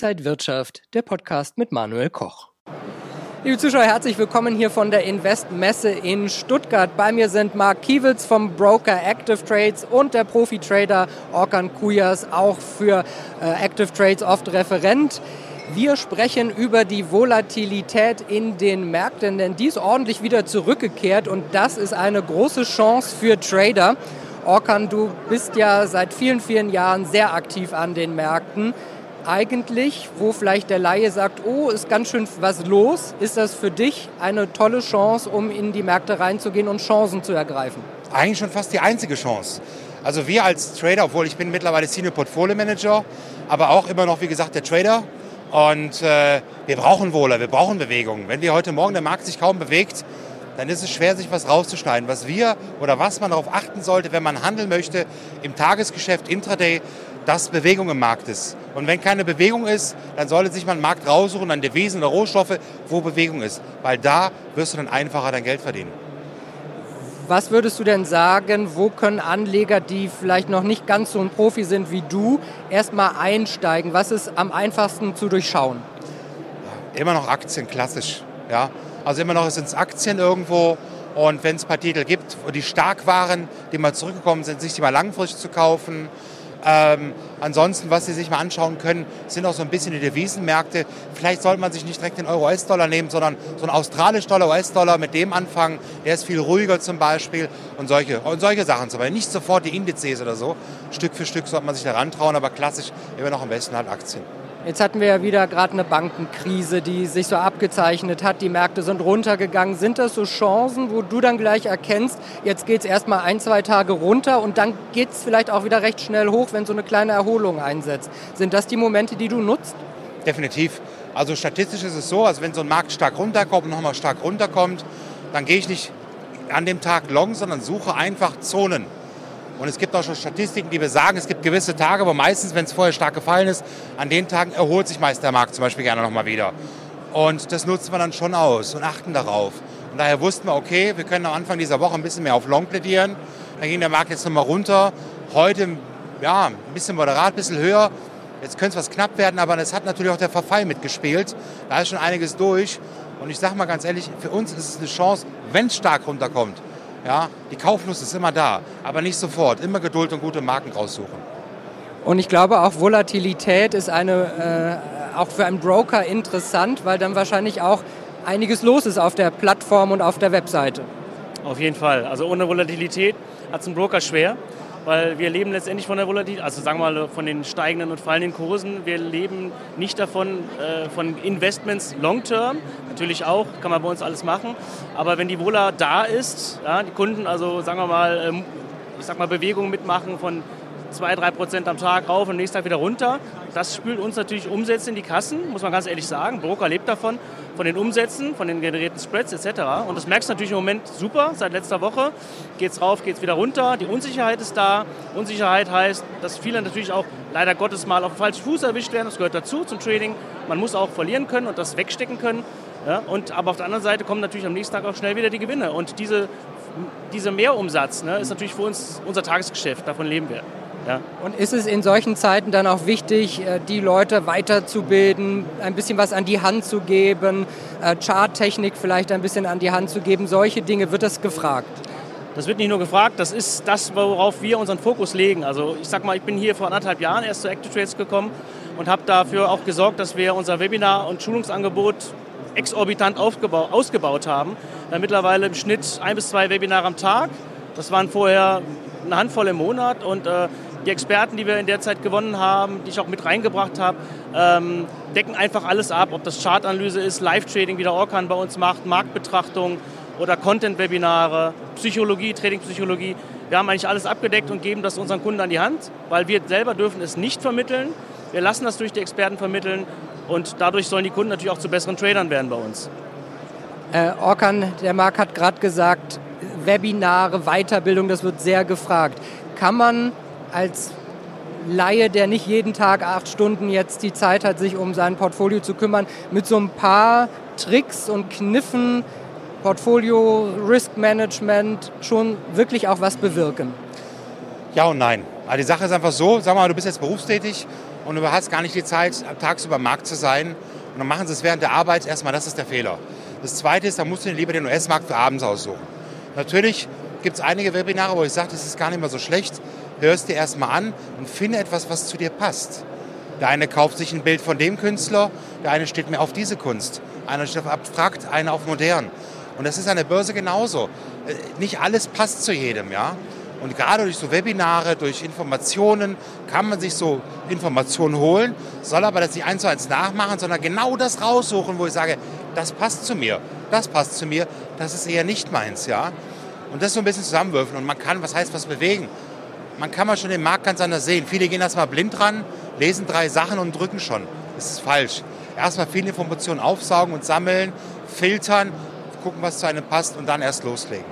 Inside Wirtschaft, der Podcast mit Manuel Koch. Liebe Zuschauer, herzlich willkommen hier von der Investmesse in Stuttgart. Bei mir sind Mark Kiewitz vom Broker Active Trades und der Profi-Trader Orkan Kujas, auch für äh, Active Trades oft Referent. Wir sprechen über die Volatilität in den Märkten, denn die ist ordentlich wieder zurückgekehrt und das ist eine große Chance für Trader. Orkan, du bist ja seit vielen, vielen Jahren sehr aktiv an den Märkten. Eigentlich, wo vielleicht der Laie sagt, oh, ist ganz schön was los, ist das für dich eine tolle Chance, um in die Märkte reinzugehen und Chancen zu ergreifen? Eigentlich schon fast die einzige Chance. Also wir als Trader, obwohl ich bin mittlerweile Senior Portfolio Manager, aber auch immer noch, wie gesagt, der Trader. Und äh, wir brauchen Wohler, wir brauchen Bewegung. Wenn wir heute Morgen der Markt sich kaum bewegt, dann ist es schwer, sich was rauszuschneiden. Was wir oder was man darauf achten sollte, wenn man handeln möchte im Tagesgeschäft, Intraday, dass Bewegung im Markt ist. Und wenn keine Bewegung ist, dann sollte sich mal einen Markt raussuchen an Devisen oder Rohstoffe, wo Bewegung ist. Weil da wirst du dann einfacher dein Geld verdienen. Was würdest du denn sagen, wo können Anleger, die vielleicht noch nicht ganz so ein Profi sind wie du, erstmal einsteigen? Was ist am einfachsten zu durchschauen? Immer noch Aktien, klassisch. Ja? Also immer noch sind es Aktien irgendwo. Und wenn es ein paar Titel gibt, die stark waren, die mal zurückgekommen sind, sich die mal langfristig zu kaufen. Ähm, ansonsten, was Sie sich mal anschauen können, sind auch so ein bisschen die Devisenmärkte. Vielleicht sollte man sich nicht direkt den Euro-US-Dollar nehmen, sondern so einen australisch-Dollar, US-Dollar mit dem anfangen. Der ist viel ruhiger zum Beispiel und solche, und solche Sachen zum Beispiel. Nicht sofort die Indizes oder so. Stück für Stück sollte man sich da rantrauen, aber klassisch immer noch am besten halt Aktien. Jetzt hatten wir ja wieder gerade eine Bankenkrise, die sich so abgezeichnet hat. Die Märkte sind runtergegangen. Sind das so Chancen, wo du dann gleich erkennst, jetzt geht es erstmal ein, zwei Tage runter und dann geht es vielleicht auch wieder recht schnell hoch, wenn so eine kleine Erholung einsetzt? Sind das die Momente, die du nutzt? Definitiv. Also statistisch ist es so, also wenn so ein Markt stark runterkommt und nochmal stark runterkommt, dann gehe ich nicht an dem Tag long, sondern suche einfach Zonen. Und es gibt auch schon Statistiken, die besagen, es gibt gewisse Tage, aber meistens, wenn es vorher stark gefallen ist, an den Tagen erholt sich meist der Markt zum Beispiel gerne nochmal wieder. Und das nutzen wir dann schon aus und achten darauf. Und daher wussten wir, okay, wir können am Anfang dieser Woche ein bisschen mehr auf Long plädieren. Dann ging der Markt jetzt nochmal runter. Heute, ja, ein bisschen moderat, ein bisschen höher. Jetzt könnte es was knapp werden, aber es hat natürlich auch der Verfall mitgespielt. Da ist schon einiges durch. Und ich sage mal ganz ehrlich, für uns ist es eine Chance, wenn es stark runterkommt, ja, die Kauflust ist immer da, aber nicht sofort. Immer Geduld und gute Marken raussuchen. Und ich glaube auch Volatilität ist eine, äh, auch für einen Broker interessant, weil dann wahrscheinlich auch einiges los ist auf der Plattform und auf der Webseite. Auf jeden Fall. Also ohne Volatilität hat es ein Broker schwer weil wir leben letztendlich von der Volatilität, also sagen wir mal von den steigenden und fallenden Kursen. Wir leben nicht davon, äh, von Investments long-term, natürlich auch, kann man bei uns alles machen, aber wenn die Vola da ist, ja, die Kunden also sagen wir mal, ähm, ich sag mal Bewegungen mitmachen von 2, 3 Prozent am Tag rauf und nächsten Tag wieder runter. Das spült uns natürlich Umsätze in die Kassen, muss man ganz ehrlich sagen. Broker lebt davon, von den Umsätzen, von den generierten Spreads etc. Und das merkst du natürlich im Moment super. Seit letzter Woche geht es rauf, geht es wieder runter. Die Unsicherheit ist da. Unsicherheit heißt, dass viele natürlich auch leider Gottes mal auf den falschen Fuß erwischt werden. Das gehört dazu zum Trading. Man muss auch verlieren können und das wegstecken können. Ja, und, aber auf der anderen Seite kommen natürlich am nächsten Tag auch schnell wieder die Gewinne. Und diese, dieser Mehrumsatz ne, ist natürlich für uns unser Tagesgeschäft. Davon leben wir. Ja. Und ist es in solchen Zeiten dann auch wichtig, äh, die Leute weiterzubilden, ein bisschen was an die Hand zu geben, äh, Charttechnik vielleicht ein bisschen an die Hand zu geben? Solche Dinge, wird das gefragt? Das wird nicht nur gefragt, das ist das, worauf wir unseren Fokus legen. Also ich sag mal, ich bin hier vor anderthalb Jahren erst zu Active Trades gekommen und habe dafür auch gesorgt, dass wir unser Webinar- und Schulungsangebot exorbitant ausgebaut haben. Dann mittlerweile im Schnitt ein bis zwei Webinare am Tag. Das waren vorher eine Handvoll im Monat und äh, die Experten, die wir in der Zeit gewonnen haben, die ich auch mit reingebracht habe, ähm, decken einfach alles ab, ob das Chartanalyse ist, Live-Trading, wie der Orkan bei uns macht, Marktbetrachtung oder Content-Webinare, Psychologie, Trading-Psychologie. Wir haben eigentlich alles abgedeckt und geben das unseren Kunden an die Hand, weil wir selber dürfen es nicht vermitteln. Wir lassen das durch die Experten vermitteln und dadurch sollen die Kunden natürlich auch zu besseren Tradern werden bei uns. Äh, Orkan, der Marc hat gerade gesagt, Webinare, Weiterbildung, das wird sehr gefragt. Kann man als Laie, der nicht jeden Tag acht Stunden jetzt die Zeit hat, sich um sein Portfolio zu kümmern, mit so ein paar Tricks und Kniffen, Portfolio, Risk Management schon wirklich auch was bewirken? Ja und nein. Also die Sache ist einfach so, sag mal, du bist jetzt berufstätig und du hast gar nicht die Zeit, tagsüber am Markt zu sein. Und dann machen sie es während der Arbeit erstmal, das ist der Fehler. Das Zweite ist, da musst du dir lieber den US-Markt für abends aussuchen. Natürlich gibt es einige Webinare, wo ich sage, das ist gar nicht mehr so schlecht. Hörst dir erstmal an und finde etwas, was zu dir passt. Der eine kauft sich ein Bild von dem Künstler, der eine steht mehr auf diese Kunst. Einer steht auf abstrakt, einer auf modern. Und das ist an der Börse genauso. Äh, nicht alles passt zu jedem, ja. Und gerade durch so Webinare, durch Informationen kann man sich so Informationen holen, soll aber das nicht eins zu eins nachmachen, sondern genau das raussuchen, wo ich sage, das passt zu mir, das passt zu mir, das ist eher nicht meins, ja. Und das so ein bisschen zusammenwürfen und man kann, was heißt was bewegen? Man kann mal schon den Markt ganz anders sehen. Viele gehen erstmal blind ran, lesen drei Sachen und drücken schon. Das ist falsch. Erstmal viele Informationen aufsaugen und sammeln, filtern, gucken, was zu einem passt und dann erst loslegen.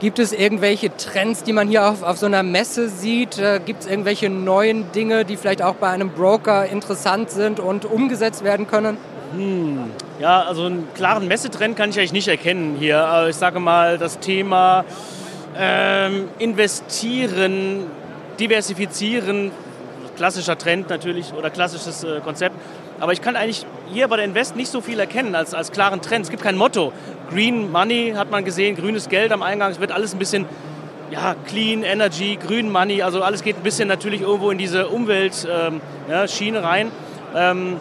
Gibt es irgendwelche Trends, die man hier auf, auf so einer Messe sieht? Äh, Gibt es irgendwelche neuen Dinge, die vielleicht auch bei einem Broker interessant sind und umgesetzt werden können? Hm. Ja, also einen klaren Messetrend kann ich eigentlich nicht erkennen hier. Ich sage mal, das Thema ähm, Investieren, Diversifizieren, klassischer Trend natürlich oder klassisches äh, Konzept. Aber ich kann eigentlich hier bei der Invest nicht so viel erkennen als, als klaren Trend. Es gibt kein Motto. Green Money hat man gesehen, grünes Geld am Eingang. Es wird alles ein bisschen ja, Clean Energy, Green Money. Also alles geht ein bisschen natürlich irgendwo in diese Umweltschiene ähm, ja, rein. Ähm,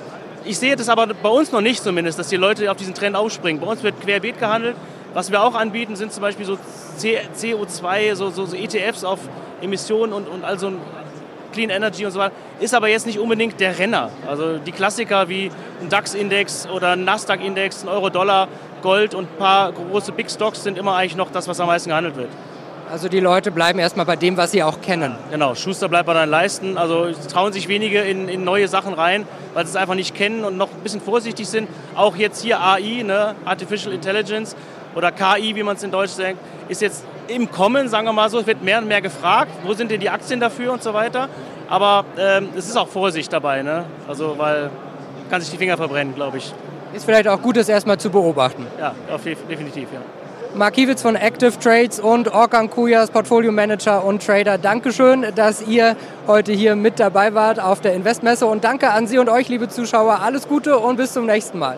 ich sehe das aber bei uns noch nicht zumindest, dass die Leute auf diesen Trend aufspringen. Bei uns wird querbeet gehandelt. Was wir auch anbieten, sind zum Beispiel so CO2, so, so, so ETFs auf Emissionen und, und also Clean Energy und so weiter, ist aber jetzt nicht unbedingt der Renner. Also die Klassiker wie ein DAX-Index oder ein Nasdaq-Index, ein Euro-Dollar, Gold und ein paar große Big Stocks sind immer eigentlich noch das, was am meisten gehandelt wird. Also die Leute bleiben erstmal bei dem, was sie auch kennen. Genau, Schuster bleibt bei deinen Leisten. Also trauen sich wenige in, in, neue Sachen rein, weil sie es einfach nicht kennen und noch ein bisschen vorsichtig sind. Auch jetzt hier AI, ne? Artificial Intelligence oder KI, wie man es in Deutsch sagt, ist jetzt im Kommen, sagen wir mal so. Es wird mehr und mehr gefragt, wo sind denn die Aktien dafür und so weiter. Aber ähm, es ist auch Vorsicht dabei, ne? Also weil kann sich die Finger verbrennen, glaube ich. Ist vielleicht auch gut, das erstmal zu beobachten. Ja, auf, definitiv, ja. Mark Kiewitz von Active Trades und Orkan Kujas, Portfolio Manager und Trader. Dankeschön, dass ihr heute hier mit dabei wart auf der Investmesse und danke an Sie und euch, liebe Zuschauer. Alles Gute und bis zum nächsten Mal.